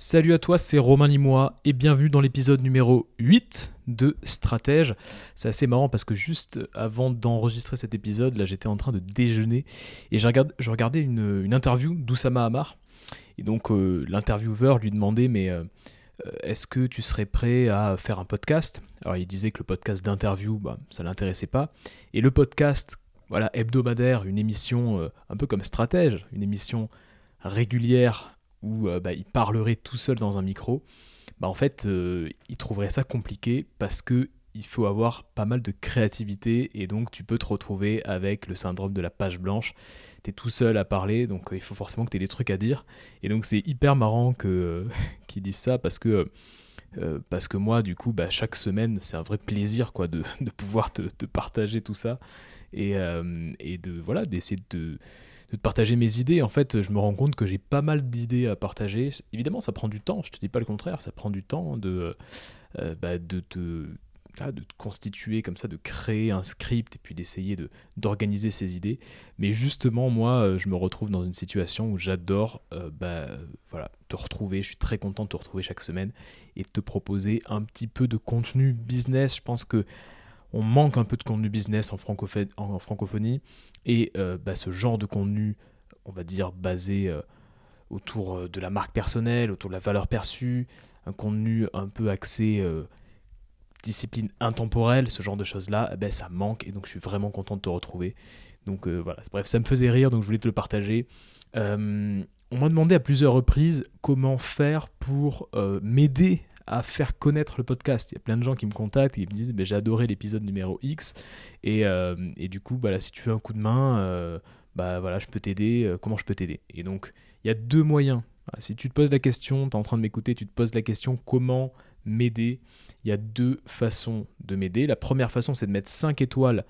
Salut à toi, c'est Romain Limois et bienvenue dans l'épisode numéro 8 de Stratège. C'est assez marrant parce que juste avant d'enregistrer cet épisode, là j'étais en train de déjeuner et je, regardais une, interview d'Oussama Hamar. Et donc euh, l'intervieweur lui demandait mais euh, euh, est-ce que tu serais prêt à faire un podcast? Alors il disait que le podcast d'interview, bah, ça l'intéressait pas. Et le podcast voilà, hebdomadaire, une émission un peu comme Stratège, une émission régulière où euh, bah, il parlerait tout seul dans un micro, bah, en fait, euh, il trouverait ça compliqué parce que il faut avoir pas mal de créativité et donc tu peux te retrouver avec le syndrome de la page blanche. Tu es tout seul à parler, donc euh, il faut forcément que tu aies des trucs à dire. Et donc c'est hyper marrant qu'ils disent ça parce que parce que moi, du coup, bah, chaque semaine, c'est un vrai plaisir quoi, de, pouvoir te, partager tout ça et, et de voilà d'essayer de, de partager mes idées. En fait, je me rends compte que j'ai pas mal d'idées à partager. Évidemment, ça prend du temps, je te dis pas le contraire, ça prend du temps de, euh, bah, de, te, de constituer comme ça, de créer un script et puis d'essayer de, d'organiser ses idées. Mais justement, moi, euh, je me retrouve dans une situation où j'adore euh, bah, voilà, te retrouver. Je suis très content de te retrouver chaque semaine et de te proposer un petit peu de contenu business. Je pense que on manque un peu de contenu business en, francophonie. Et euh, bah, ce genre de contenu, on va dire, basé euh, autour euh, de la marque personnelle, autour de la valeur perçue, un contenu un peu axé discipline intemporelle, ce genre de choses-là, eh ben, ça manque. Et donc je suis vraiment content de te retrouver. Donc voilà, bref, ça me faisait rire, donc je voulais te le partager. on m'a demandé à plusieurs reprises comment faire pour m'aider à faire connaître le podcast. Il y a plein de gens qui me contactent et qui me disent j'ai adoré l'épisode numéro X et, euh, et, du coup bah, si tu veux un coup de main, euh, bah voilà, je peux t'aider, euh, comment je peux t'aider? Et donc il y a deux moyens. si tu te poses la question, tu es en train de m'écouter, tu te poses la question comment m'aider? Il y a deux façons de m'aider. La première façon c'est de mettre 5 étoiles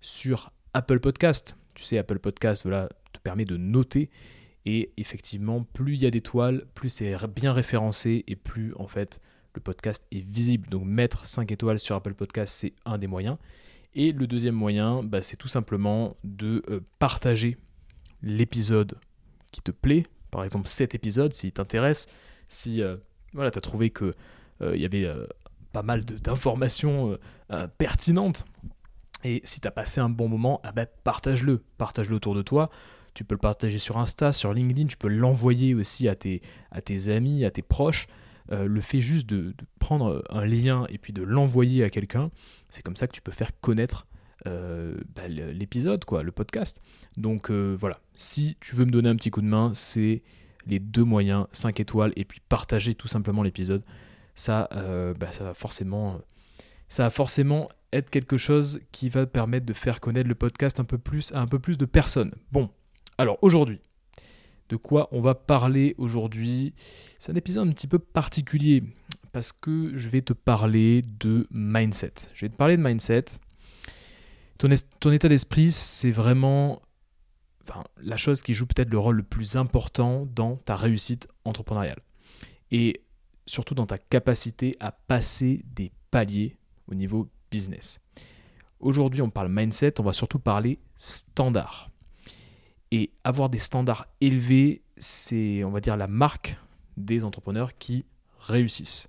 sur Apple Podcast. Tu sais, Apple Podcast voilà, te permet de noter. Et effectivement, plus il y a d'étoiles, plus c'est bien référencé et plus en fait le podcast est visible. Donc mettre 5 étoiles sur Apple Podcast, c'est un des moyens. Et le deuxième moyen, bah, c'est tout simplement de euh, partager l'épisode qui te plaît. Par exemple, cet épisode, s'il t'intéresse, si euh, voilà, tu as trouvé qu'il euh, y avait pas mal d'informations pertinentes, et si tu as passé un bon moment, ah bah, partage-le. Partage-le autour de toi. Tu peux le partager sur Insta, sur LinkedIn, tu peux l'envoyer aussi à tes, à tes amis, à tes proches. Euh, le fait juste de, prendre un lien et puis de l'envoyer à quelqu'un, c'est comme ça que tu peux faire connaître euh, bah, l'épisode, quoi, le podcast. Donc euh, voilà, si tu veux me donner un petit coup de main, c'est les deux moyens, 5 étoiles et puis partager tout simplement l'épisode. Ça, bah, ça va forcément, ça va forcément être quelque chose qui va permettre de faire connaître le podcast un peu plus à un peu plus de personnes. Bon, alors aujourd'hui, de quoi on va parler aujourd'hui. C'est un épisode un petit peu particulier parce que je vais te parler de mindset. Je vais te parler de mindset. Ton, état d'esprit, c'est vraiment la chose qui joue peut-être le rôle le plus important dans ta réussite entrepreneuriale. Et surtout dans ta capacité à passer des paliers au niveau business. Aujourd'hui, on parle mindset, on va surtout parler standard. Et avoir des standards élevés, c'est, on va dire, la marque des entrepreneurs qui réussissent.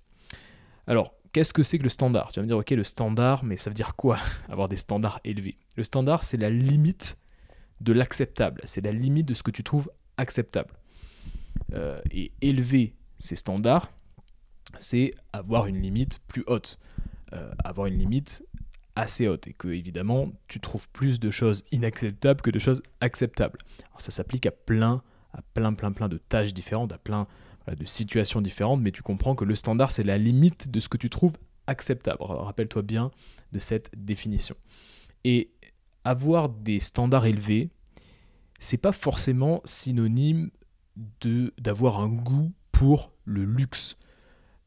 Alors, qu'est-ce que c'est que le standard? Tu vas me dire, ok, le standard, mais ça veut dire quoi Avoir des standards élevés? Le standard, c'est la limite de l'acceptable. C'est la limite de ce que tu trouves acceptable. Euh, et élever ces standards, c'est avoir une limite plus haute. Euh, avoir une limite assez haute et que évidemment tu trouves plus de choses inacceptables que de choses acceptables. Alors, ça s'applique à plein, à plein, plein, plein de tâches différentes, à plein de situations différentes, mais tu comprends que le standard c'est la limite de ce que tu trouves acceptable. Rappelle-toi bien de cette définition. Et avoir des standards élevés, c'est pas forcément synonyme d'avoir un goût pour le luxe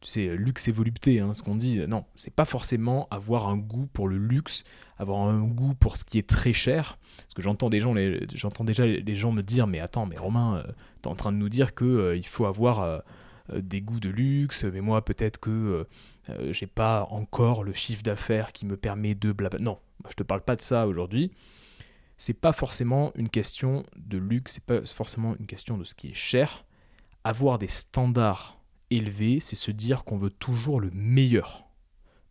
tu sais, luxe et volupté, hein, ce qu'on dit. Non, c'est pas forcément avoir un goût pour le luxe, avoir un goût pour ce qui est très cher. Parce que j'entends déjà les gens me dire, mais attends, mais Romain, euh, tu es en train de nous dire que euh, il faut avoir euh, des goûts de luxe, mais moi peut-être que j'ai pas encore le chiffre d'affaires qui me permet de blabla. Non, je te parle pas de ça aujourd'hui. C'est pas forcément une question de luxe, c'est pas forcément une question de ce qui est cher. Avoir des standards élevé, c'est se dire qu'on veut toujours le meilleur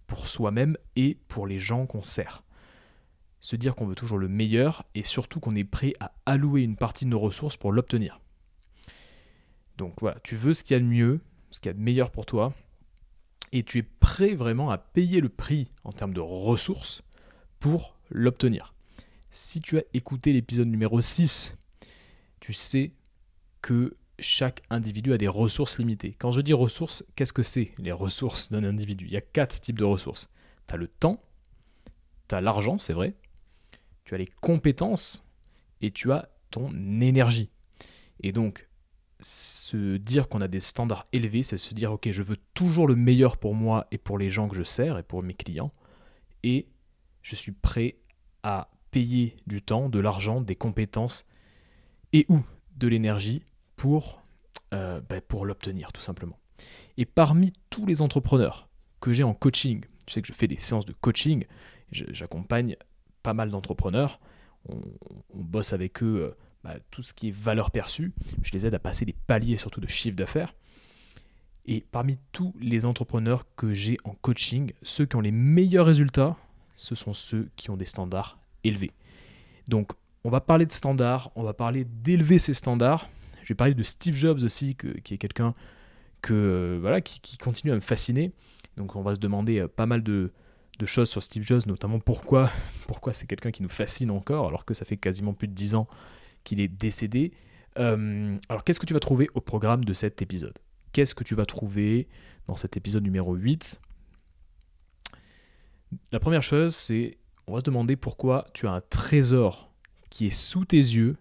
pour soi-même et pour les gens qu'on sert. Se dire qu'on veut toujours le meilleur et surtout qu'on est prêt à allouer une partie de nos ressources pour l'obtenir. Donc voilà, tu veux ce qu'il y a de mieux, ce qu'il y a de meilleur pour toi, et tu es prêt vraiment à payer le prix en termes de ressources pour l'obtenir. Si tu as écouté l'épisode numéro 6, tu sais que chaque individu a des ressources limitées. Quand je dis ressources, qu'est-ce que c'est les ressources d'un individu? Il y a quatre types de ressources. Tu as le temps, tu as l'argent, c'est vrai, tu as les compétences et tu as ton énergie. Et donc, se dire qu'on a des standards élevés, c'est se dire, ok, je veux toujours le meilleur pour moi et pour les gens que je sers et pour mes clients, et je suis prêt à payer du temps, de l'argent, des compétences et ou de l'énergie pour, euh, ben, pour l'obtenir tout simplement. Et parmi tous les entrepreneurs que j'ai en coaching, tu sais que je fais des séances de coaching, j'accompagne pas mal d'entrepreneurs, on, bosse avec eux euh, bah, tout ce qui est valeur perçue, je les aide à passer des paliers surtout de chiffre d'affaires. Et parmi tous les entrepreneurs que j'ai en coaching, ceux qui ont les meilleurs résultats, ce sont ceux qui ont des standards élevés. Donc on va parler de standards, on va parler d'élever ces standards. Je vais parler de Steve Jobs aussi, qui est quelqu'un que, voilà, qui, continue à me fasciner. Donc on va se demander euh, pas mal de, choses sur Steve Jobs, notamment pourquoi, pourquoi c'est quelqu'un qui nous fascine encore, alors que ça fait quasiment plus de 10 ans qu'il est décédé. Euh, alors qu'est-ce que tu vas trouver au programme de cet épisode? Qu'est-ce que tu vas trouver dans cet épisode numéro 8 La première chose, c'est on va se demander pourquoi tu as un trésor qui est sous tes yeux,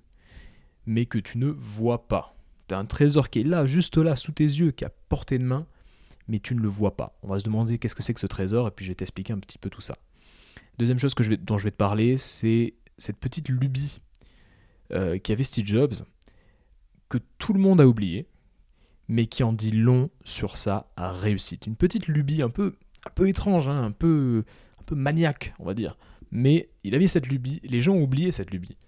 mais que tu ne vois pas. Tu as un trésor qui est là, juste là, sous tes yeux, qui à portée de main, mais tu ne le vois pas. On va se demander qu'est-ce que c'est que ce trésor, et puis je vais t'expliquer un petit peu tout ça. Deuxième chose dont je vais te parler, c'est cette petite lubie euh, qui avait Steve Jobs, que tout le monde a oublié, mais qui en dit long sur sa réussite. Une petite lubie un peu, un peu étrange, hein, un, peu, un peu maniaque, on va dire. Mais il avait cette lubie, les gens ont oublié cette lubie.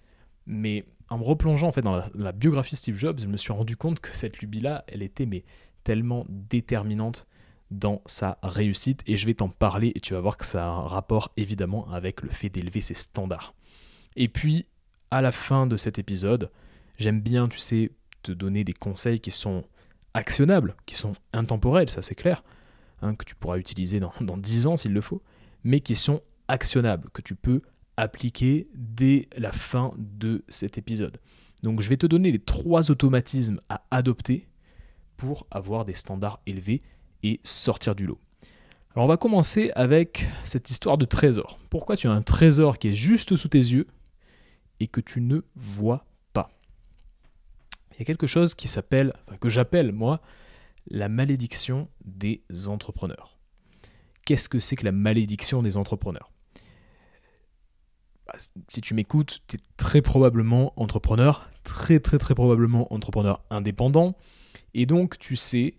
Mais en me replongeant en fait dans la, biographie de Steve Jobs, je me suis rendu compte que cette lubie-là, elle était mais tellement déterminante dans sa réussite et je vais t'en parler et tu vas voir que ça a un rapport évidemment avec le fait d'élever ses standards. Et puis à la fin de cet épisode, j'aime bien, tu sais, te donner des conseils qui sont actionnables, qui sont intemporels, ça c'est clair, hein, que tu pourras utiliser dans, dans 10 ans s'il le faut, mais qui sont actionnable que tu peux appliquer dès la fin de cet épisode. Donc je vais te donner les trois automatismes à adopter pour avoir des standards élevés et sortir du lot. Alors on va commencer avec cette histoire de trésor. Pourquoi tu as un trésor qui est juste sous tes yeux et que tu ne vois pas? Il y a quelque chose qui s'appelle, que j'appelle moi, la malédiction des entrepreneurs. Qu'est-ce que c'est que la malédiction des entrepreneurs? Si tu m'écoutes, tu es très probablement entrepreneur, très très très probablement entrepreneur indépendant. Et donc tu sais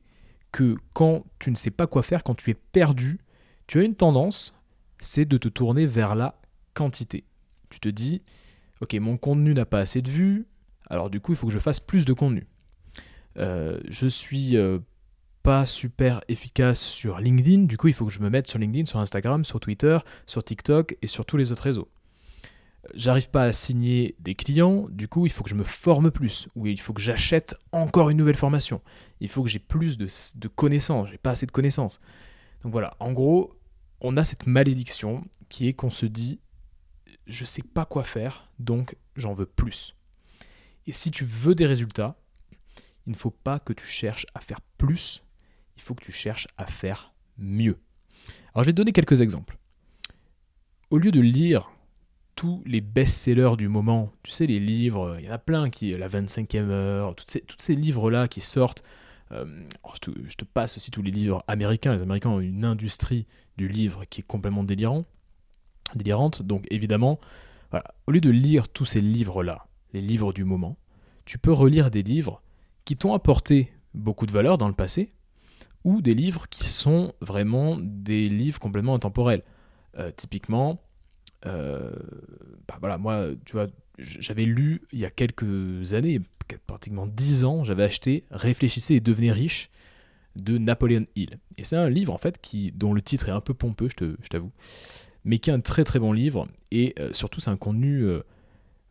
que quand tu ne sais pas quoi faire, quand tu es perdu, tu as une tendance, c'est de te tourner vers la quantité. Tu te dis, ok, mon contenu n'a pas assez de vues, alors du coup il faut que je fasse plus de contenu. Euh, je suis euh, pas super efficace sur LinkedIn, du coup il faut que je me mette sur LinkedIn, sur Instagram, sur Twitter, sur TikTok et sur tous les autres réseaux j'arrive pas à signer des clients, du coup il faut que je me forme plus, ou il faut que j'achète encore une nouvelle formation, il faut que j'ai plus de, de connaissances, j'ai pas assez de connaissances. Donc voilà, en gros, on a cette malédiction qui est qu'on se dit je sais pas quoi faire, donc j'en veux plus. Et si tu veux des résultats, il ne faut pas que tu cherches à faire plus, il faut que tu cherches à faire mieux. Alors je vais te donner quelques exemples. Au lieu de lire tous les best-sellers du moment. Tu sais, les livres, il y en a plein qui, La 25e heure, tous ces, livres-là qui sortent. Euh, je, te, passe aussi tous les livres américains. Les Américains ont une industrie du livre qui est complètement délirant, délirante. Donc évidemment, au lieu de lire tous ces livres-là, les livres du moment, tu peux relire des livres qui t'ont apporté beaucoup de valeur dans le passé, ou des livres qui sont vraiment des livres complètement intemporels. Euh, typiquement, bah voilà, moi, tu vois, j'avais lu il y a quelques années, pratiquement dix ans, j'avais acheté Réfléchissez et devenez riche de Napoleon Hill. Et c'est un livre en fait qui, dont le titre est un peu pompeux, je t'avoue, mais qui est un très très bon livre. Et euh, surtout, c'est un contenu euh,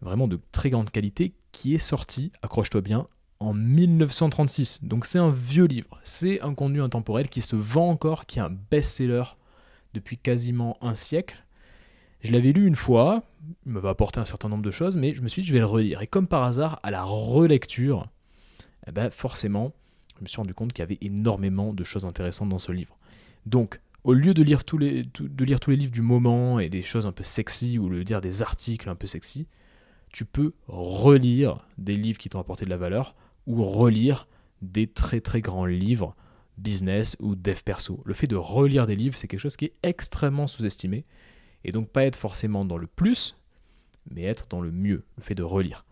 vraiment de très grande qualité qui est sorti, accroche-toi bien, en 1936. Donc c'est un vieux livre. C'est un contenu intemporel qui se vend encore, qui est un best-seller depuis quasiment un siècle. Je l'avais lu une fois, il m'avait apporté un certain nombre de choses, mais je me suis dit je vais le relire. Et comme par hasard, à la relecture, eh ben forcément, je me suis rendu compte qu'il y avait énormément de choses intéressantes dans ce livre. Donc, au lieu de lire, tous les, de lire tous les livres du moment et des choses un peu sexy, ou de lire des articles un peu sexy, tu peux relire des livres qui t'ont apporté de la valeur, ou relire des très très grands livres business ou dev perso. Le fait de relire des livres, c'est quelque chose qui est extrêmement sous-estimé, et donc pas être forcément dans le plus, mais être dans le mieux, le fait de relire.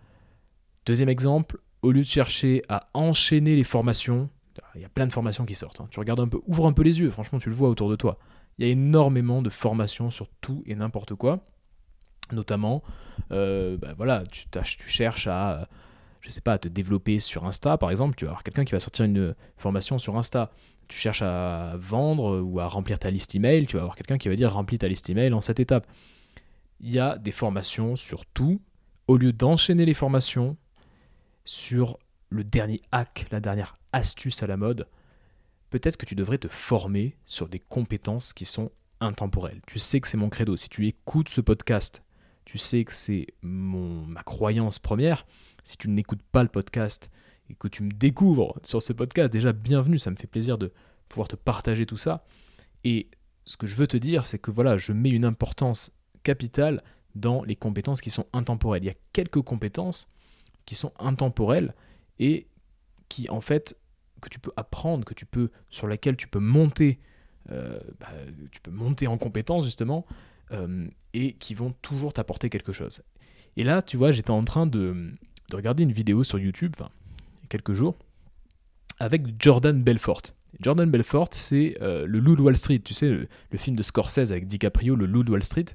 Deuxième exemple, au lieu de chercher à enchaîner les formations, il y a plein de formations qui sortent. Hein. Tu regardes un peu, ouvre un peu les yeux, franchement, tu le vois autour de toi. Il y a énormément de formations sur tout et n'importe quoi. Notamment, euh, bah voilà, tu, cherches à, je sais pas, à te développer sur Insta, par exemple. Tu vas avoir quelqu'un qui va sortir une formation sur Insta. Tu cherches à vendre ou à remplir ta liste email. Tu vas avoir quelqu'un qui va dire remplis ta liste email en cette étape. Il y a des formations sur tout. Au lieu d'enchaîner les formations, sur le dernier hack, la dernière astuce à la mode, peut-être que tu devrais te former sur des compétences qui sont intemporelles. Tu sais que c'est mon credo. Si tu écoutes ce podcast, tu sais que c'est mon, ma croyance première. Si tu n'écoutes pas le podcast et que tu me découvres sur ce podcast, déjà bienvenue, ça me fait plaisir de pouvoir te partager tout ça. Et ce que je veux te dire, c'est que voilà, je mets une importance capitale dans les compétences qui sont intemporelles. Il y a quelques compétences qui sont intemporelles et qui en fait que tu peux apprendre, que tu peux sur laquelle tu peux monter, euh, bah, tu peux monter en compétence justement euh, et qui vont toujours t'apporter quelque chose. Et là, tu vois, j'étais en train de, regarder une vidéo sur YouTube, enfin, quelques jours, avec Jordan Belfort. Jordan Belfort, c'est euh, le loup de Wall Street, tu sais, le, film de Scorsese avec DiCaprio, le loup de Wall Street.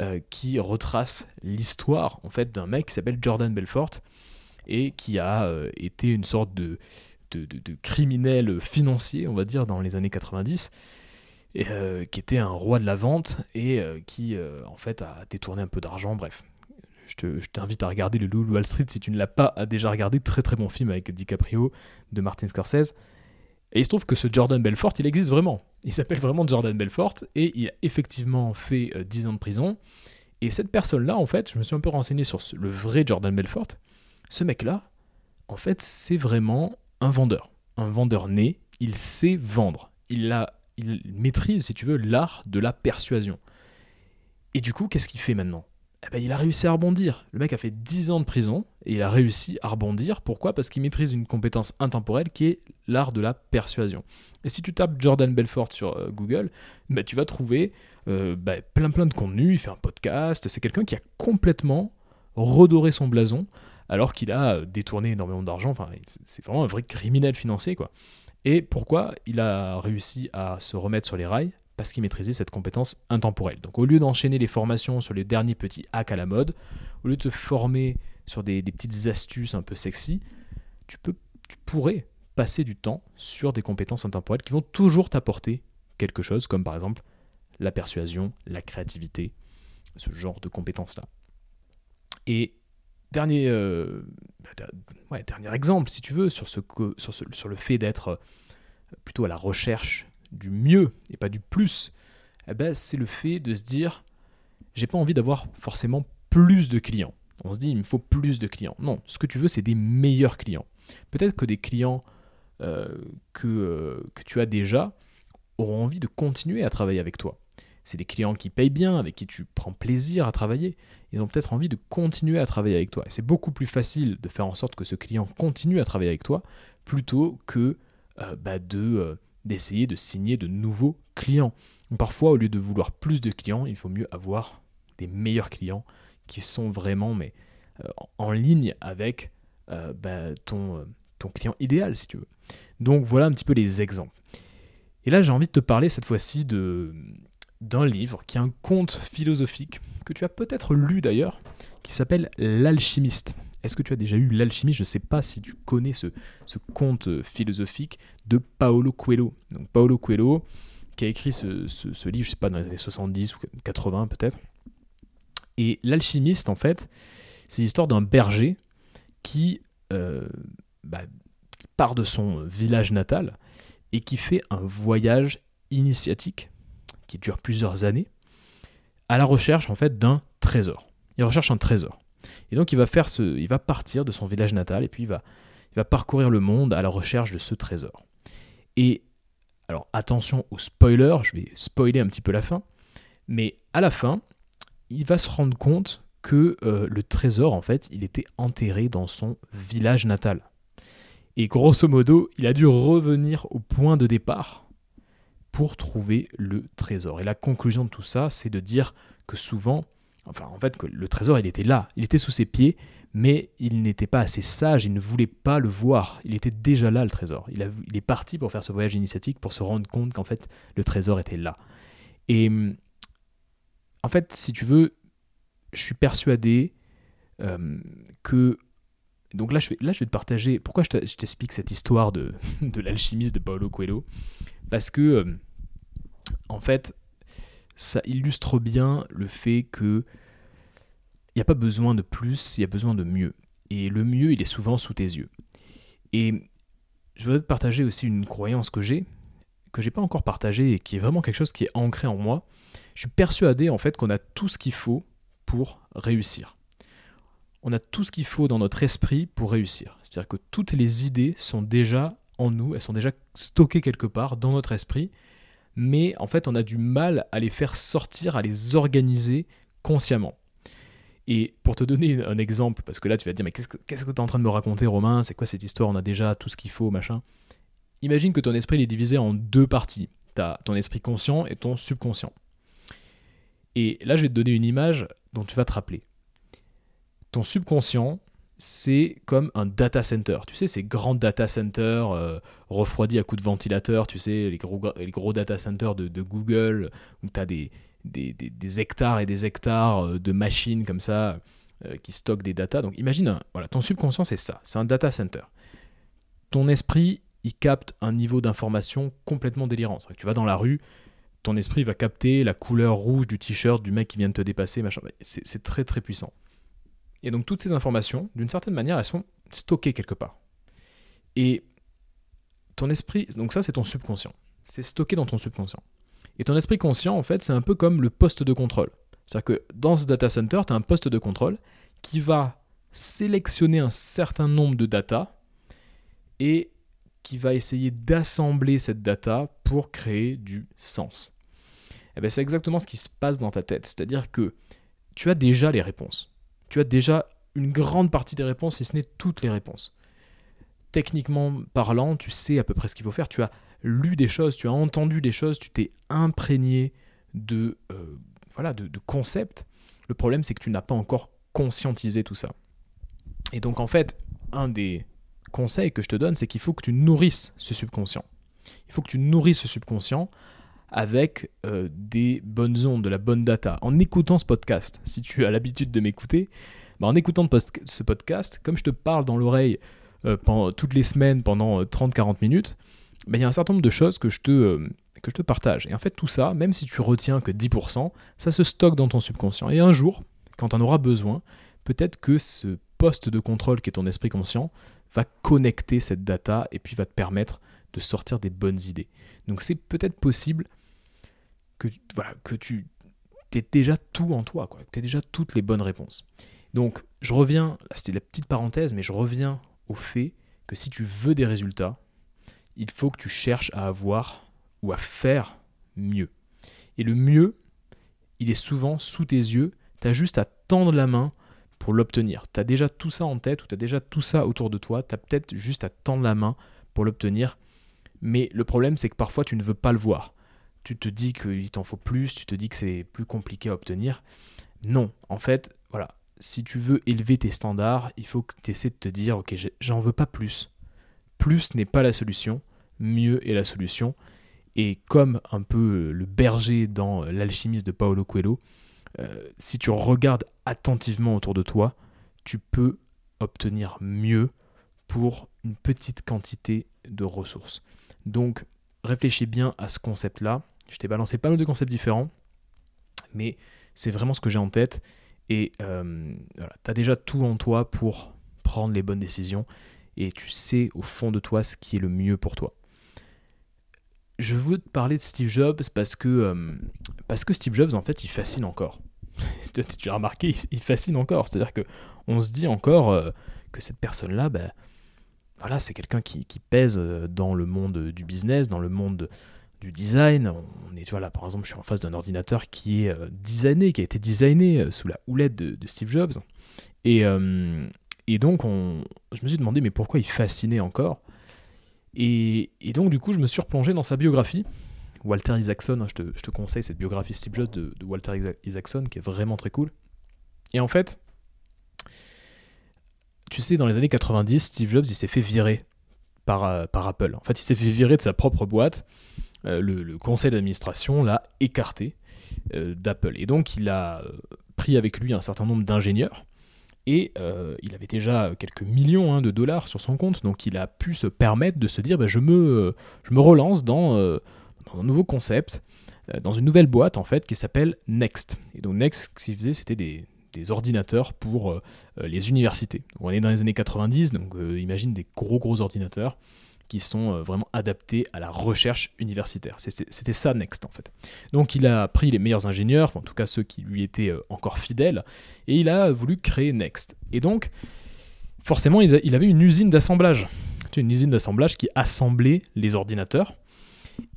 Euh, qui retrace l'histoire en fait d'un mec qui s'appelle Jordan Belfort et qui a euh, été une sorte de, criminel financier, on va dire, dans les années 90, et, euh, qui était un roi de la vente et qui en fait a détourné un peu d'argent, bref. Je t'invite à regarder le Loup Wall Street si tu ne l'as pas déjà regardé, très très bon film avec DiCaprio de Martin Scorsese. Et il se trouve que ce Jordan Belfort, il existe vraiment. Il s'appelle vraiment Jordan Belfort et il a effectivement fait 10 euh, ans de prison. Et cette personne-là, en fait, je me suis un peu renseigné sur le vrai Jordan Belfort. Ce mec-là, en fait, c'est vraiment un vendeur. Un vendeur né. Il sait vendre. Il, a, il maîtrise, si tu veux, l'art de la persuasion. Et du coup, qu'est-ce qu'il fait maintenant? Eh ben, il a réussi à rebondir. Le mec a fait 10 ans de prison et il a réussi à rebondir. Pourquoi? Parce qu'il maîtrise une compétence intemporelle qui est l'art de la persuasion. Et si tu tapes Jordan Belfort sur euh, Google, bah, tu vas trouver euh, bah, plein plein de contenus. Il fait un podcast. C'est quelqu'un qui a complètement redoré son blason alors qu'il a euh, détourné énormément d'argent. C'est vraiment un vrai criminel financier. quoi. Et pourquoi il a réussi à se remettre sur les rails? Parce qu'il maîtrisait cette compétence intemporelle. Donc au lieu d'enchaîner les formations sur les derniers petits hacks à la mode, au lieu de se former sur des, petites astuces un peu sexy, tu, pourrais passer du temps sur des compétences intemporelles qui vont toujours t'apporter quelque chose, comme par exemple la persuasion, la créativité, ce genre de compétences-là. Et dernier, euh, ouais, dernier exemple, si tu veux, sur, ce, sur, ce, sur le fait d'être plutôt à la recherche du mieux et pas du plus, eh ben, c'est le fait de se dire j'ai pas envie d'avoir forcément plus de clients. On se dit il me faut plus de clients. Non, ce que tu veux, c'est des meilleurs clients. Peut-être que des clients euh, que, euh, que tu as déjà auront envie de continuer à travailler avec toi. C'est des clients qui payent bien, avec qui tu prends plaisir à travailler. Ils ont peut-être envie de continuer à travailler avec toi. C'est beaucoup plus facile de faire en sorte que ce client continue à travailler avec toi plutôt que euh, bah, de d'essayer de signer de nouveaux clients. parfois, au lieu de vouloir plus de clients, il faut mieux avoir des meilleurs clients qui sont vraiment mais, euh, en ligne avec euh, bah, ton, euh, ton client idéal, si tu veux. Donc voilà un petit peu les exemples. Et là, j'ai envie de te parler cette fois-ci d'un livre qui est un conte philosophique que tu as peut-être lu d'ailleurs, qui s'appelle L'alchimiste. Est-ce que tu as déjà eu l'alchimie Je ne sais pas si tu connais ce, ce conte philosophique de Paolo Coelho. Donc Paolo Coelho, qui a écrit ce, livre, je sais pas, dans les années 70 ou 80 peut-être. Et l'alchimiste, en fait, c'est l'histoire d'un berger qui, euh, bah, qui part de son village natal et qui fait un voyage initiatique qui dure plusieurs années à la recherche en fait d'un trésor. Il recherche un trésor. Et donc il va faire ce, il va partir de son village natal et puis il va, il va parcourir le monde à la recherche de ce trésor. Et alors attention au spoiler, je vais spoiler un petit peu la fin, mais à la fin, il va se rendre compte que euh, le trésor en fait, il était enterré dans son village natal. Et grosso modo, il a dû revenir au point de départ pour trouver le trésor. Et la conclusion de tout ça, c'est de dire que souvent, enfin en fait, le trésor, il était là, il était sous ses pieds, mais il n'était pas assez sage, il ne voulait pas le voir. Il était déjà là, le trésor. Il, est parti pour faire ce voyage initiatique, pour se rendre compte qu'en fait, le trésor était là. Et en fait, si tu veux, je suis persuadé euh, que donc là je, vais, là, je vais te partager. Pourquoi je t'explique cette histoire de, de l'alchimiste de Paulo Coelho Parce que, euh, en fait, ça illustre bien le fait que n'y a pas besoin de plus, il y a besoin de mieux. Et le mieux, il est souvent sous tes yeux. Et je voudrais te partager aussi une croyance que j'ai, que j'ai pas encore partagée et qui est vraiment quelque chose qui est ancré en moi. Je suis persuadé en fait qu'on a tout ce qu'il faut pour réussir on a tout ce qu'il faut dans notre esprit pour réussir. C'est-à-dire que toutes les idées sont déjà en nous, elles sont déjà stockées quelque part dans notre esprit, mais en fait on a du mal à les faire sortir, à les organiser consciemment. Et pour te donner un exemple, parce que là tu vas te dire, mais qu'est-ce que tu es en train de me raconter Romain? C'est quoi cette histoire? On a déjà tout ce qu'il faut, machin. Imagine que ton esprit est divisé en deux parties. Tu as ton esprit conscient et ton subconscient. Et là je vais te donner une image dont tu vas te rappeler ton subconscient, c'est comme un data center. Tu sais, ces grands data centers euh, refroidis à coups de ventilateur, tu sais, les gros, les gros data centers de, Google, où tu as des, des, hectares et des hectares euh, de machines comme ça euh, qui stockent des data. Donc imagine, voilà, ton subconscient, c'est ça, c'est un data center. Ton esprit, il capte un niveau d'information complètement délirant. Que tu vas dans la rue, ton esprit va capter la couleur rouge du t-shirt du mec qui vient de te dépasser, machin. C'est très très puissant. Et donc toutes ces informations, d'une certaine manière, elles sont stockées quelque part. Et ton esprit, donc ça c'est ton subconscient. C'est stocké dans ton subconscient. Et ton esprit conscient, en fait, c'est un peu comme le poste de contrôle. C'est-à-dire que dans ce data center, tu as un poste de contrôle qui va sélectionner un certain nombre de data et qui va essayer d'assembler cette data pour créer du sens. Et eh bien, c'est exactement ce qui se passe dans ta tête. C'est-à-dire que tu as déjà les réponses tu as déjà une grande partie des réponses, si ce n'est toutes les réponses. Techniquement parlant, tu sais à peu près ce qu'il faut faire. Tu as lu des choses, tu as entendu des choses, tu t'es imprégné de, euh, voilà, de, concepts. Le problème, c'est que tu n'as pas encore conscientisé tout ça. Et donc, en fait, un des conseils que je te donne, c'est qu'il faut que tu nourrisses ce subconscient. Il faut que tu nourrisses ce subconscient avec euh, des bonnes ondes, de la bonne data. En écoutant ce podcast, si tu as l'habitude de m'écouter, bah, en écoutant ce podcast, comme je te parle dans l'oreille euh, toutes les semaines pendant 30-40 euh, minutes, il y a un certain nombre de choses que je, te, que je te partage. Et en fait, tout ça, même si tu retiens que 10%, ça se stocke dans ton subconscient. Et un jour, quand tu en auras besoin, peut-être que ce poste de contrôle qui est ton esprit conscient va connecter cette data et puis va te permettre de sortir des bonnes idées. Donc c'est peut-être possible que, voilà, que tu aies déjà tout en toi, quoi, que tu aies déjà toutes les bonnes réponses. Donc, je reviens, c'était la petite parenthèse, mais je reviens au fait que si tu veux des résultats, il faut que tu cherches à avoir ou à faire mieux. Et le mieux, il est souvent sous tes yeux, tu as juste à tendre la main pour l'obtenir. Tu as déjà tout ça en tête ou tu as déjà tout ça autour de toi, tu as peut-être juste à tendre la main pour l'obtenir. Mais le problème, c'est que parfois tu ne veux pas le voir tu te dis qu'il t'en faut plus, tu te dis que c'est plus compliqué à obtenir. Non, en fait, voilà, si tu veux élever tes standards, il faut que tu essaies de te dire, ok, j'en veux pas plus. Plus n'est pas la solution, mieux est la solution. Et comme un peu le berger dans l'alchimiste de Paolo Coelho, euh, si tu regardes attentivement autour de toi, tu peux obtenir mieux pour une petite quantité de ressources. Donc réfléchis bien à ce concept-là. Je t'ai balancé pas mal de concepts différents, mais c'est vraiment ce que j'ai en tête. Et euh, voilà, tu as déjà tout en toi pour prendre les bonnes décisions et tu sais au fond de toi ce qui est le mieux pour toi. Je veux te parler de Steve Jobs parce que, euh, parce que Steve Jobs, en fait, il fascine encore. tu as remarqué, il fascine encore. C'est-à-dire que on se dit encore euh, que cette personne-là, ben, voilà, c'est quelqu'un qui, pèse euh, dans le monde du business, dans le monde du design. On est, par exemple, je suis en face d'un ordinateur qui est designé, qui a été designé sous la houlette de, Steve Jobs. Et, et donc, on, je me suis demandé, mais pourquoi il fascinait encore et, donc, du coup, je me suis replongé dans sa biographie. Walter Isaacson, hein, je te, conseille cette biographie Steve Jobs de, Walter Isaacson, qui est vraiment très cool. Et en fait, tu sais, dans les années 90, Steve Jobs, il s'est fait virer par, euh, par Apple. En fait, il s'est fait virer de sa propre boîte. Euh, le, conseil d'administration l'a écarté euh, d'Apple. Et donc, il a pris avec lui un certain nombre d'ingénieurs et euh, il avait déjà quelques millions hein, de dollars sur son compte, donc il a pu se permettre de se dire bah, je, me, je me relance dans, euh, un nouveau concept, euh, dans une nouvelle boîte en fait qui s'appelle Next. Et donc Next, ce qu'il faisait, c'était des, ordinateurs pour les universités. on est dans les années 90, donc imagine des gros gros ordinateurs qui sont euh, vraiment adaptés à la recherche universitaire. C'était ça Next en fait. Donc il a pris les meilleurs ingénieurs, en tout cas ceux qui lui étaient euh, encore fidèles, et il a voulu créer Next. Et donc forcément il avait une usine d'assemblage, une usine d'assemblage qui assemblait les ordinateurs.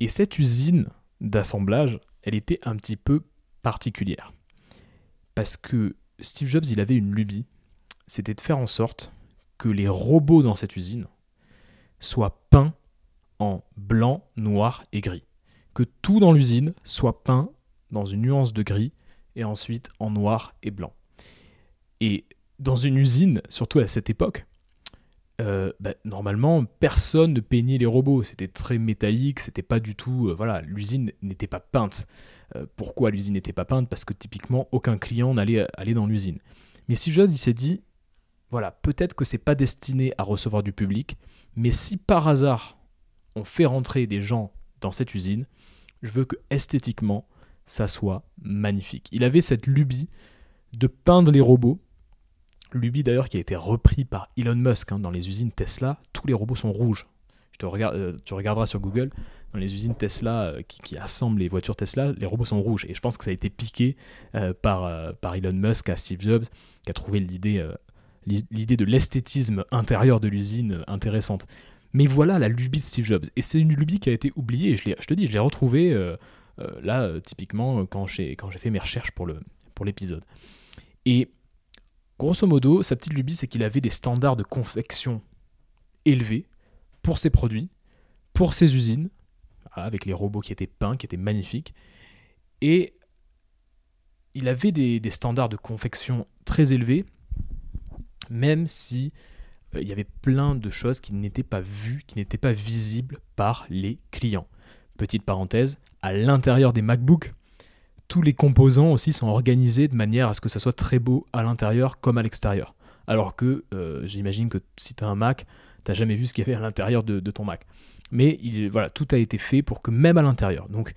Et cette usine d'assemblage, elle était un petit peu particulière. Parce que Steve Jobs, il avait une lubie, c'était de faire en sorte que les robots dans cette usine, soit peint en blanc, noir et gris. Que tout dans l'usine soit peint dans une nuance de gris et ensuite en noir et blanc. Et dans une usine, surtout à cette époque, euh, bah, normalement, personne ne peignait les robots. C'était très métallique, c'était pas du tout. Euh, voilà, l'usine n'était pas peinte. Euh, pourquoi l'usine n'était pas peinte? Parce que typiquement, aucun client n'allait aller dans l'usine. Mais si Jobs, il s'est dit, voilà, peut-être que c'est pas destiné à recevoir du public, mais si par hasard on fait rentrer des gens dans cette usine, je veux que esthétiquement ça soit magnifique. Il avait cette lubie de peindre les robots, lubie d'ailleurs qui a été repris par Elon Musk hein, dans les usines Tesla, tous les robots sont rouges. Je te euh, tu regarderas sur Google, dans les usines Tesla euh, qui, assemblent les voitures Tesla, les robots sont rouges. Et je pense que ça a été piqué euh, par, par Elon Musk à Steve Jobs, qui a trouvé l'idée l'idée de l'esthétisme intérieur de l'usine intéressante. Mais voilà la lubie de Steve Jobs. Et c'est une lubie qui a été oubliée. Je, te dis, je l'ai retrouvée euh, euh, là, euh, typiquement, quand j'ai, fait mes recherches pour, l'épisode. Et grosso modo, sa petite lubie, c'est qu'il avait des standards de confection élevés pour ses produits, pour ses usines, avec les robots qui étaient peints, qui étaient magnifiques. Et il avait des, standards de confection très élevés même si il y avait plein de choses qui n'étaient pas vues, qui n'étaient pas visibles par les clients. Petite parenthèse, à l'intérieur des MacBooks, tous les composants aussi sont organisés de manière à ce que ça soit très beau à l'intérieur comme à l'extérieur. Alors que euh, j'imagine que si tu as un Mac, tu n'as jamais vu ce qu'il y avait à l'intérieur de, ton Mac. Mais il, voilà, tout a été fait pour que même à l'intérieur. Donc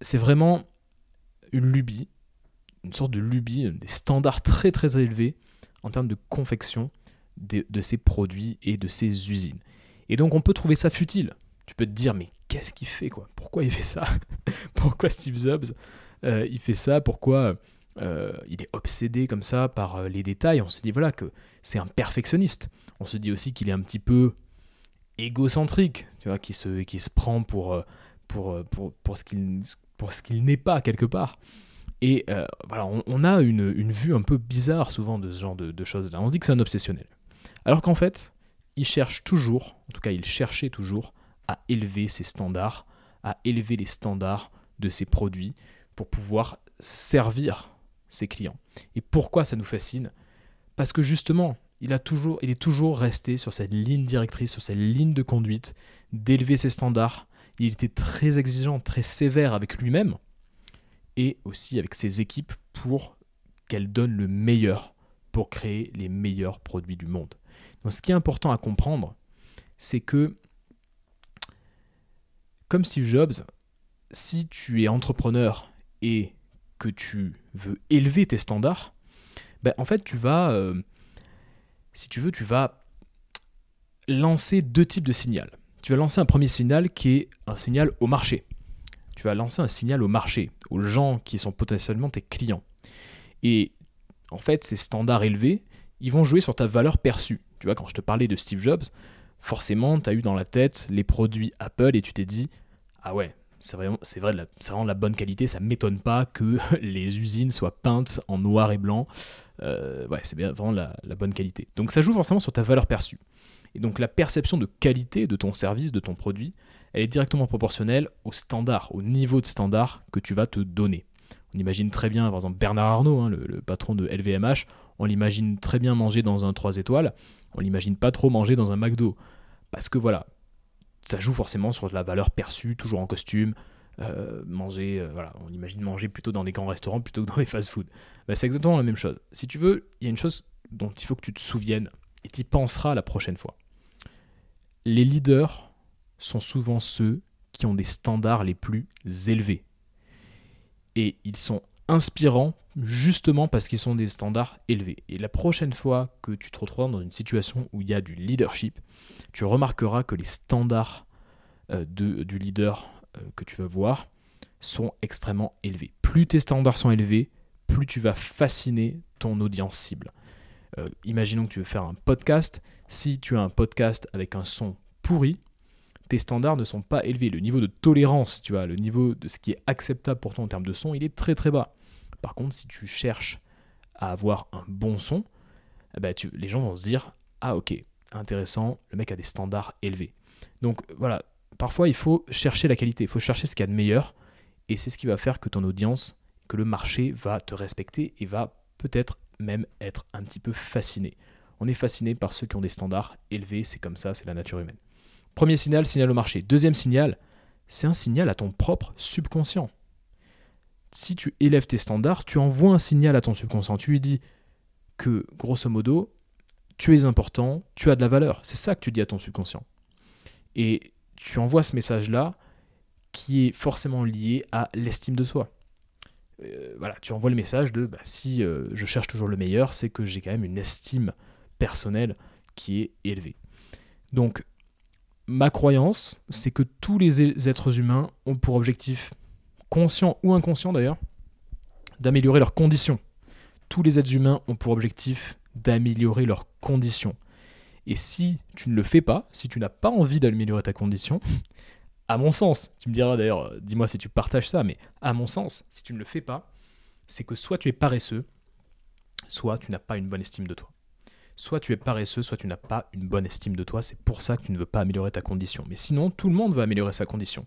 c'est vraiment une lubie, une sorte de lubie, des standards très très élevés en termes de confection de, ces produits et de ces usines. Et donc on peut trouver ça futile. Tu peux te dire, mais qu'est-ce qu'il fait quoi? Pourquoi il fait ça? Pourquoi Steve Jobs euh, il fait ça? Pourquoi euh, il est obsédé comme ça par euh, les détails? On se dit voilà que c'est un perfectionniste. On se dit aussi qu'il est un petit peu égocentrique, tu vois, qui se, qui se prend pour, pour, pour, pour ce qu'il n'est pas quelque part. Et voilà, on, a une, vue un peu bizarre souvent de ce genre de, choses-là. On se dit que c'est un obsessionnel. Alors qu'en fait, il cherche toujours, en tout cas il cherchait toujours, à élever ses standards, à élever les standards de ses produits pour pouvoir servir ses clients. Et pourquoi ça nous fascine? Parce que justement, il, a toujours, il est toujours resté sur cette ligne directrice, sur cette ligne de conduite, d'élever ses standards. Il était très exigeant, très sévère avec lui-même, et aussi avec ses équipes pour qu'elles donnent le meilleur pour créer les meilleurs produits du monde. Donc ce qui est important à comprendre, c'est que, comme Steve Jobs, si tu es entrepreneur et que tu veux élever tes standards, ben, en fait, tu vas, euh, si tu veux, tu vas lancer deux types de signal. Tu vas lancer un premier signal qui est un signal au marché. Tu vas lancer un signal au marché, aux gens qui sont potentiellement tes clients. Et en fait, ces standards élevés, ils vont jouer sur ta valeur perçue. Tu vois, quand je te parlais de Steve Jobs, forcément, tu as eu dans la tête les produits Apple et tu t'es dit, ah ouais, c'est vraiment, vrai, c'est vraiment de la bonne qualité. Ça m'étonne pas que les usines soient peintes en noir et blanc. Euh, ouais, c'est vraiment la, la, bonne qualité. Donc ça joue forcément sur ta valeur perçue. Et donc la perception de qualité de ton service, de ton produit, elle est directement proportionnelle au standard, au niveau de standard que tu vas te donner. On imagine très bien, par exemple, Bernard Arnault, hein, le, patron de LVMH, on l'imagine très bien manger dans un 3 étoiles, on l'imagine pas trop manger dans un McDo. Parce que voilà, ça joue forcément sur la valeur perçue, toujours en costume, euh, manger, euh, voilà, on imagine manger plutôt dans des grands restaurants plutôt que dans des fast-food. Bah, c'est exactement la même chose. Si tu veux, il y a une chose dont il faut que tu te souviennes et tu y penseras la prochaine fois. Les leaders sont souvent ceux qui ont des standards les plus élevés. Et ils sont inspirants justement parce qu'ils sont des standards élevés. Et la prochaine fois que tu te retrouveras dans une situation où il y a du leadership, tu remarqueras que les standards euh, du leader euh, que tu vas voir sont extrêmement élevés. Plus tes standards sont élevés, plus tu vas fasciner ton audience cible. Euh, imaginons que tu veux faire un podcast. Si tu as un podcast avec un son pourri, tes standards ne sont pas élevés. Le niveau de tolérance, tu vois, le niveau de ce qui est acceptable pour toi en termes de son, il est très très bas. Par contre, si tu cherches à avoir un bon son, eh ben, les gens vont se dire Ah, ok, intéressant, le mec a des standards élevés. Donc voilà, parfois il faut chercher la qualité, il faut chercher ce qu'il y a de meilleur, et c'est ce qui va faire que ton audience, que le marché va te respecter et va peut-être même être un petit peu fasciné. On est fasciné par ceux qui ont des standards élevés, c'est comme ça, c'est la nature humaine. Premier signal, signal au marché. Deuxième signal, c'est un signal à ton propre subconscient. Si tu élèves tes standards, tu envoies un signal à ton subconscient. Tu lui dis que, grosso modo, tu es important, tu as de la valeur. C'est ça que tu dis à ton subconscient. Et tu envoies ce message-là qui est forcément lié à l'estime de soi. Euh, voilà, tu envoies le message de bah, si euh, je cherche toujours le meilleur, c'est que j'ai quand même une estime personnelle qui est élevée. Donc, ma croyance, c'est que tous les êtres humains ont pour objectif, conscient ou inconscient d'ailleurs, d'améliorer leurs conditions. Tous les êtres humains ont pour objectif d'améliorer leurs conditions. Et si tu ne le fais pas, si tu n'as pas envie d'améliorer ta condition, à mon sens, tu me diras d'ailleurs, euh, dis-moi si tu partages ça, mais à mon sens, si tu ne le fais pas, c'est que soit tu es paresseux, soit tu n'as pas une bonne estime de toi. Soit tu es paresseux, soit tu n'as pas une bonne estime de toi, c'est pour ça que tu ne veux pas améliorer ta condition. Mais sinon, tout le monde veut améliorer sa condition.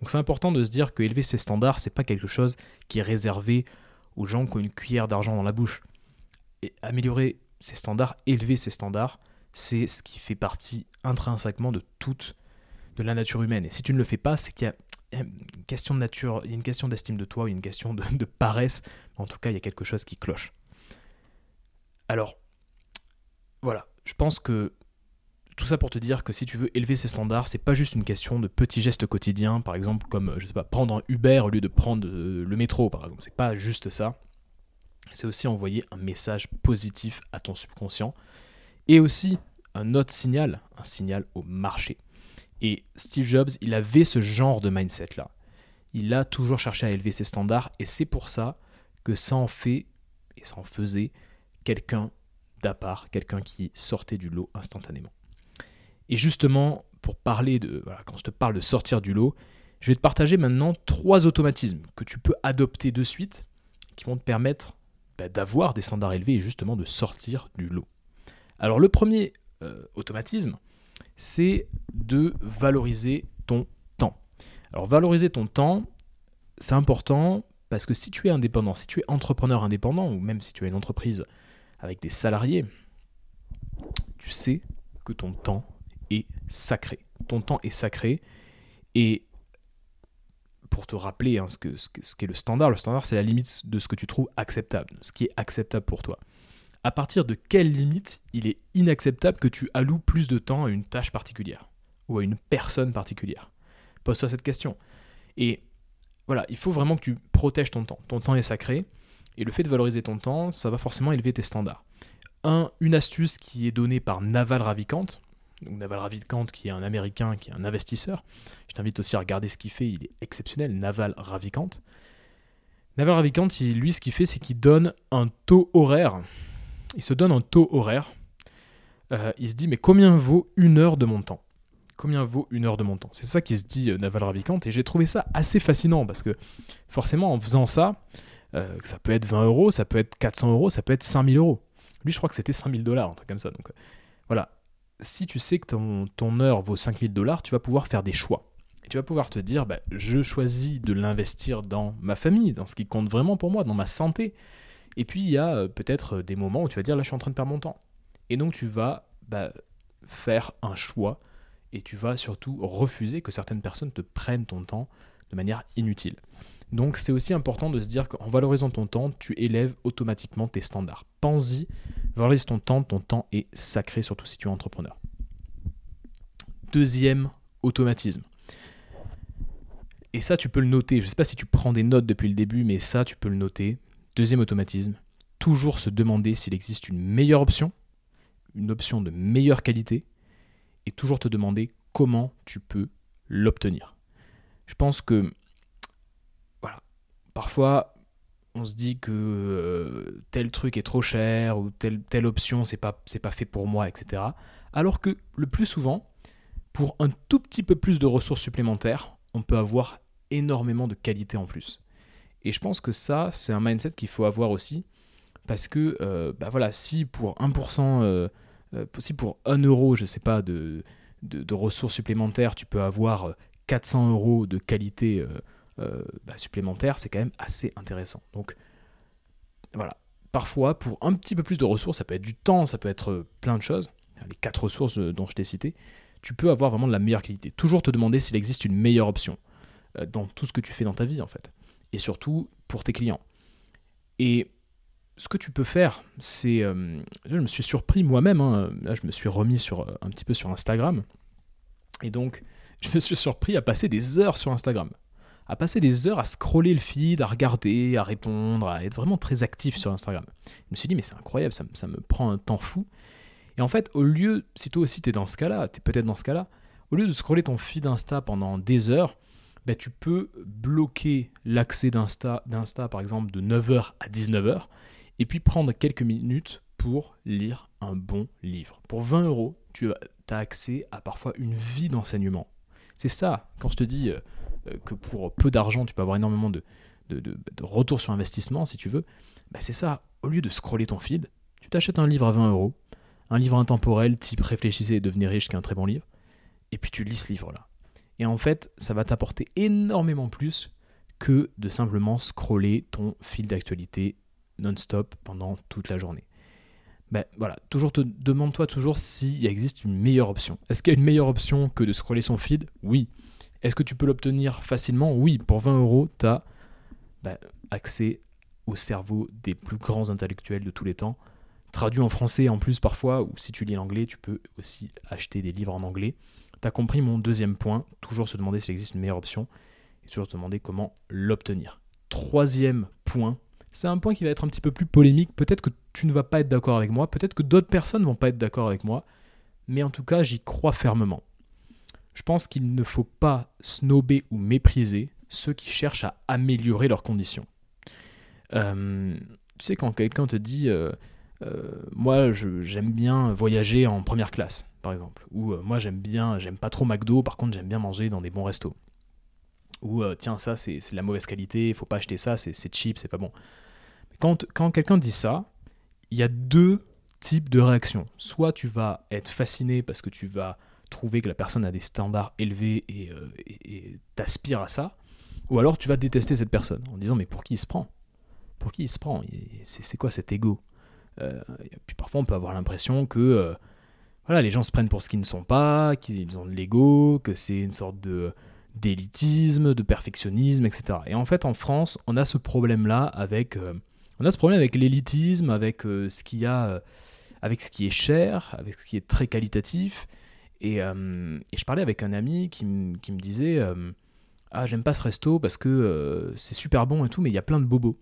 Donc c'est important de se dire que élever ses standards, c'est pas quelque chose qui est réservé aux gens qui ont une cuillère d'argent dans la bouche. Et améliorer ses standards, élever ses standards, c'est ce qui fait partie intrinsèquement de toute de la nature humaine. Et si tu ne le fais pas, c'est qu'il y a une question de nature, il y a une question d'estime de toi, il y a une question de, paresse. En tout cas, il y a quelque chose qui cloche. Alors, voilà, je pense que tout ça pour te dire que si tu veux élever ces standards, c'est pas juste une question de petits gestes quotidiens, par exemple comme je sais pas prendre un Uber au lieu de prendre euh, le métro, par exemple. C'est pas juste ça. C'est aussi envoyer un message positif à ton subconscient et aussi un autre signal, un signal au marché. Et Steve Jobs, il avait ce genre de mindset-là. Il a toujours cherché à élever ses standards et c'est pour ça que ça en fait et ça en faisait quelqu'un d'à part, quelqu'un qui sortait du lot instantanément. Et justement, pour parler de, quand je te parle de sortir du lot, je vais te partager maintenant trois automatismes que tu peux adopter de suite qui vont te permettre bah, d'avoir des standards élevés et justement de sortir du lot. Alors le premier euh, automatisme, c'est de valoriser ton temps. Alors valoriser ton temps, c'est important parce que si tu es indépendant, si tu es entrepreneur indépendant, ou même si tu as une entreprise avec des salariés, tu sais que ton temps est sacré. Ton temps est sacré et pour te rappeler hein, ce, que, ce, qu'est le standard, le standard c'est la limite de ce que tu trouves acceptable, ce qui est acceptable pour toi. à partir de quelle limite il est inacceptable que tu alloues plus de temps à une tâche particulière ou à une personne particulière? Pose-toi cette question. Et voilà, il faut vraiment que tu protèges ton temps. Ton temps est sacré, et le fait de valoriser ton temps, ça va forcément élever tes standards. Un, une astuce qui est donnée par Naval Ravikant, donc Naval Ravikant qui est un Américain, qui est un investisseur. Je t'invite aussi à regarder ce qu'il fait, il est exceptionnel, Naval Ravikant. Naval Ravikant, lui, ce qu'il fait, c'est qu'il donne un taux horaire il se donne un taux horaire. Euh, il se dit, mais combien vaut une heure de mon temps? Combien vaut une heure de mon temps? C'est ça qui se dit euh, Naval Ravikant, et j'ai trouvé ça assez fascinant, parce que forcément, en faisant ça, euh, ça peut être 20 euros, ça peut être 400 euros, ça peut être 5000 euros. Lui, je crois que c'était 5000 dollars, un truc comme ça. Donc voilà, si tu sais que ton, ton heure vaut 5000 dollars, tu vas pouvoir faire des choix. Et tu vas pouvoir te dire, bah, je choisis de l'investir dans ma famille, dans ce qui compte vraiment pour moi, dans ma santé, et puis il y a euh, peut-être euh, des moments où tu vas dire là je suis en train de perdre mon temps. Et donc tu vas bah, faire un choix et tu vas surtout refuser que certaines personnes te prennent ton temps de manière inutile. Donc c'est aussi important de se dire qu'en valorisant ton temps, tu élèves automatiquement tes standards. Pense-y, valorise ton temps, ton temps est sacré, surtout si tu es entrepreneur. Deuxième automatisme. Et ça, tu peux le noter. Je ne sais pas si tu prends des notes depuis le début, mais ça, tu peux le noter. Deuxième automatisme, toujours se demander s'il existe une meilleure option, une option de meilleure qualité, et toujours te demander comment tu peux l'obtenir. Je pense que, parfois on se dit que euh, tel truc est trop cher ou telle, option c'est pas, c'est pas fait pour moi, etc. Alors que le plus souvent, pour un tout petit peu plus de ressources supplémentaires, on peut avoir énormément de qualité en plus. Et je pense que ça, c'est un mindset qu'il faut avoir aussi. Parce que, euh, bah voilà, si pour 1%, euh, euh, si pour 1 euro, je sais pas, de, de, ressources supplémentaires, tu peux avoir 400 euros de qualité bah, supplémentaire, c'est quand même assez intéressant. Donc, voilà. Parfois, pour un petit peu plus de ressources, ça peut être du temps, ça peut être plein de choses, les quatre ressources dont je t'ai cité, tu peux avoir vraiment de la meilleure qualité. Toujours te demander s'il existe une meilleure option dans tout ce que tu fais dans ta vie, en fait et surtout pour tes clients. Et ce que tu peux faire, c'est... Euh, je me suis surpris moi-même, hein, je me suis remis sur, un petit peu sur Instagram, et donc je me suis surpris à passer des heures sur Instagram, à passer des heures à scroller le feed, à regarder, à répondre, à être vraiment très actif sur Instagram. Je me suis dit, mais c'est incroyable, ça, me prend un temps fou. Et en fait, au lieu, si toi aussi tu es dans ce cas-là, tu es peut-être dans ce cas-là, au lieu de scroller ton feed Insta pendant des heures, bah, tu peux bloquer l'accès d'Insta, d'Insta, par exemple, de 9h à 19h, et puis prendre quelques minutes pour lire un bon livre. Pour 20 euros, tu as accès à parfois une vie d'enseignement. C'est ça, quand je te dis euh, que pour peu d'argent, tu peux avoir énormément de, de, de, sur investissement, si tu veux, bah c'est ça. Au lieu de scroller ton feed, tu t'achètes un livre à 20 euros, un livre intemporel type Réfléchissez et devenez riche, qui est un très bon livre, et puis tu lis ce livre-là. Et en fait, ça va t'apporter énormément plus que de simplement scroller ton fil d'actualité non-stop pendant toute la journée. Ben voilà, toujours te demande-toi toujours s'il existe une meilleure option. Est-ce qu'il y a une meilleure option que de scroller son feed? Oui. Est-ce que tu peux l'obtenir facilement? Oui. Pour 20 euros, tu as ben, accès au cerveau des plus grands intellectuels de tous les temps. Traduit en français en plus parfois, ou si tu lis l'anglais, tu peux aussi acheter des livres en anglais. Tu as compris mon deuxième point, toujours se demander s'il existe une meilleure option et toujours se demander comment l'obtenir. Troisième point, c'est un point qui va être un petit peu plus polémique. Peut-être que tu ne vas pas être d'accord avec moi, peut-être que d'autres personnes ne vont pas être d'accord avec moi, mais en tout cas, j'y crois fermement. Je pense qu'il ne faut pas snober ou mépriser ceux qui cherchent à améliorer leurs conditions. Euh, tu sais, quand quelqu'un te dit euh, euh, Moi, j'aime bien voyager en première classe, par exemple. Ou moi j'aime bien, j'aime pas trop McDo, par contre j'aime bien manger dans des bons restos. Ou euh, tiens, ça c'est de la mauvaise qualité, il faut pas acheter ça, c'est cheap, c'est pas bon. Quand, quand quelqu'un dit ça, il y a deux types de réactions. Soit tu vas être fasciné parce que tu vas trouver que la personne a des standards élevés et euh, t'aspires à ça, ou alors tu vas détester cette personne en disant mais pour qui il se prend? Pour qui il se prend? C'est quoi cet ego? Puis parfois on peut avoir l'impression que voilà, les gens se prennent pour ce qu'ils ne sont pas, qu'ils ont de l'ego, que c'est une sorte de d'élitisme, de perfectionnisme, etc. Et en fait, en France, on a ce problème-là avec euh, ce l'élitisme, avec ce qu'il y a, avec ce qui est cher, avec ce qui est très qualitatif. Et, je parlais avec un ami qui, qui me disait ah j'aime pas ce resto parce que c'est super bon et tout, mais il y a plein de bobos.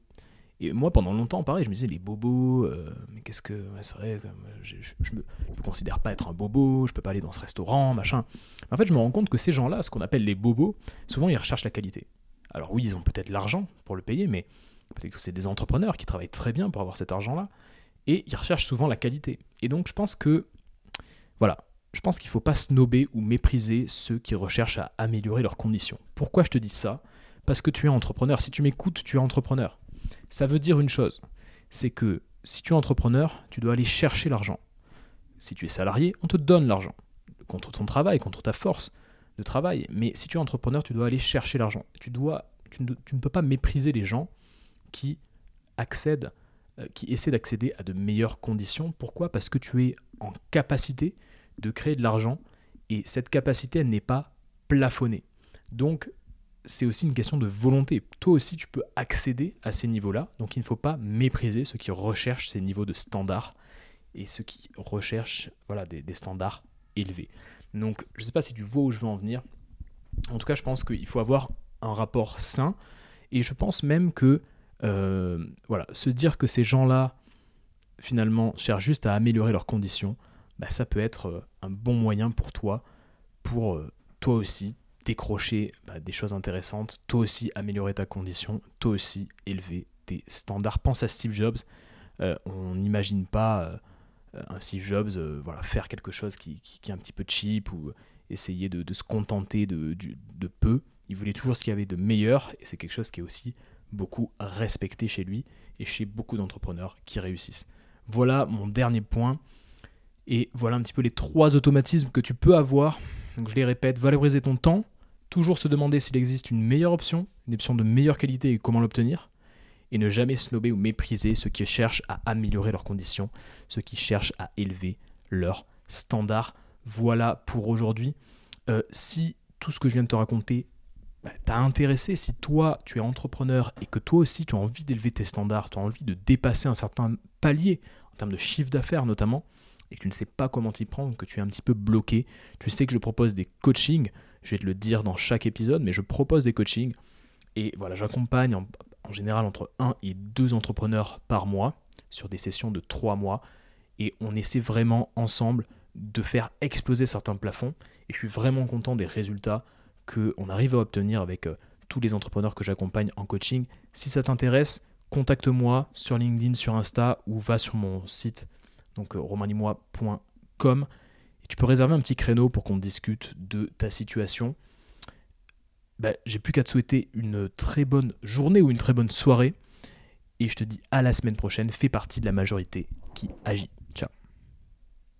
Et moi, pendant longtemps, pareil, je me disais, les bobos, euh, mais qu'est-ce que. c'est vrai, je, je, me, considère pas être un bobo, je peux pas aller dans ce restaurant, machin. En fait, je me rends compte que ces gens-là, ce qu'on appelle les bobos, souvent ils recherchent la qualité. Alors oui, ils ont peut-être l'argent pour le payer, mais peut-être que c'est des entrepreneurs qui travaillent très bien pour avoir cet argent-là, et ils recherchent souvent la qualité. Et donc, je pense que. Voilà, je pense qu'il faut pas snober ou mépriser ceux qui recherchent à améliorer leurs conditions. Pourquoi je te dis ça? Parce que tu es entrepreneur. Si tu m'écoutes, tu es entrepreneur. Ça veut dire une chose, c'est que si tu es entrepreneur, tu dois aller chercher l'argent. Si tu es salarié, on te donne l'argent, contre ton travail, contre ta force de travail. Mais si tu es entrepreneur, tu dois aller chercher l'argent. Tu, dois, tu ne, peux pas mépriser les gens qui accèdent, euh, qui essaient d'accéder à de meilleures conditions. Pourquoi? Parce que tu es en capacité de créer de l'argent et cette capacité, n'est pas plafonnée. Donc, c'est aussi une question de volonté. Toi aussi, tu peux accéder à ces niveaux-là. Donc, il ne faut pas mépriser ceux qui recherchent ces niveaux de standards et ceux qui recherchent voilà, des, standards élevés. Donc, je ne sais pas si tu vois où je veux en venir. En tout cas, je pense qu'il faut avoir un rapport sain. Et je pense même que euh, voilà, se dire que ces gens-là, finalement, cherchent juste à améliorer leurs conditions, bah, ça peut être euh, un bon moyen pour toi, pour euh, toi aussi décrocher bah, des choses intéressantes, toi aussi améliorer ta condition, toi aussi élever tes standards. Pense à Steve Jobs. Euh, on n'imagine pas euh, un Steve Jobs euh, voilà, faire quelque chose qui, est un petit peu cheap ou essayer de, se contenter de, de, peu. Il voulait toujours ce qu'il y avait de meilleur et c'est quelque chose qui est aussi beaucoup respecté chez lui et chez beaucoup d'entrepreneurs qui réussissent. Voilà mon dernier point. Et voilà un petit peu les trois automatismes que tu peux avoir. Donc je les répète, valoriser ton temps, toujours se demander s'il existe une meilleure option, une option de meilleure qualité et comment l'obtenir, et ne jamais snober ou mépriser ceux qui cherchent à améliorer leurs conditions, ceux qui cherchent à élever leurs standards. Voilà pour aujourd'hui. Euh, si tout ce que je viens de te raconter bah, t'a intéressé, si toi tu es entrepreneur et que toi aussi tu as envie d'élever tes standards, tu as envie de dépasser un certain palier en termes de chiffre d'affaires notamment, et que tu ne sais pas comment t'y prendre, que tu es un petit peu bloqué, tu sais que je propose des coachings je vais te le dire dans chaque épisode, mais je propose des coachings. Et voilà, j'accompagne en, général entre 1 et 2 entrepreneurs par mois sur des sessions de 3 mois. Et on essaie vraiment ensemble de faire exploser certains plafonds. Et je suis vraiment content des résultats qu'on arrive à obtenir avec euh, tous les entrepreneurs que j'accompagne en coaching. Si ça t'intéresse, contacte-moi sur LinkedIn, sur Insta ou va sur mon site, donc euh. Tu peux réserver un petit créneau pour qu'on discute de ta situation. Bah, j'ai plus qu'à te souhaiter une très bonne journée ou une très bonne soirée. Et je te dis à la semaine prochaine. Fais partie de la majorité qui agit.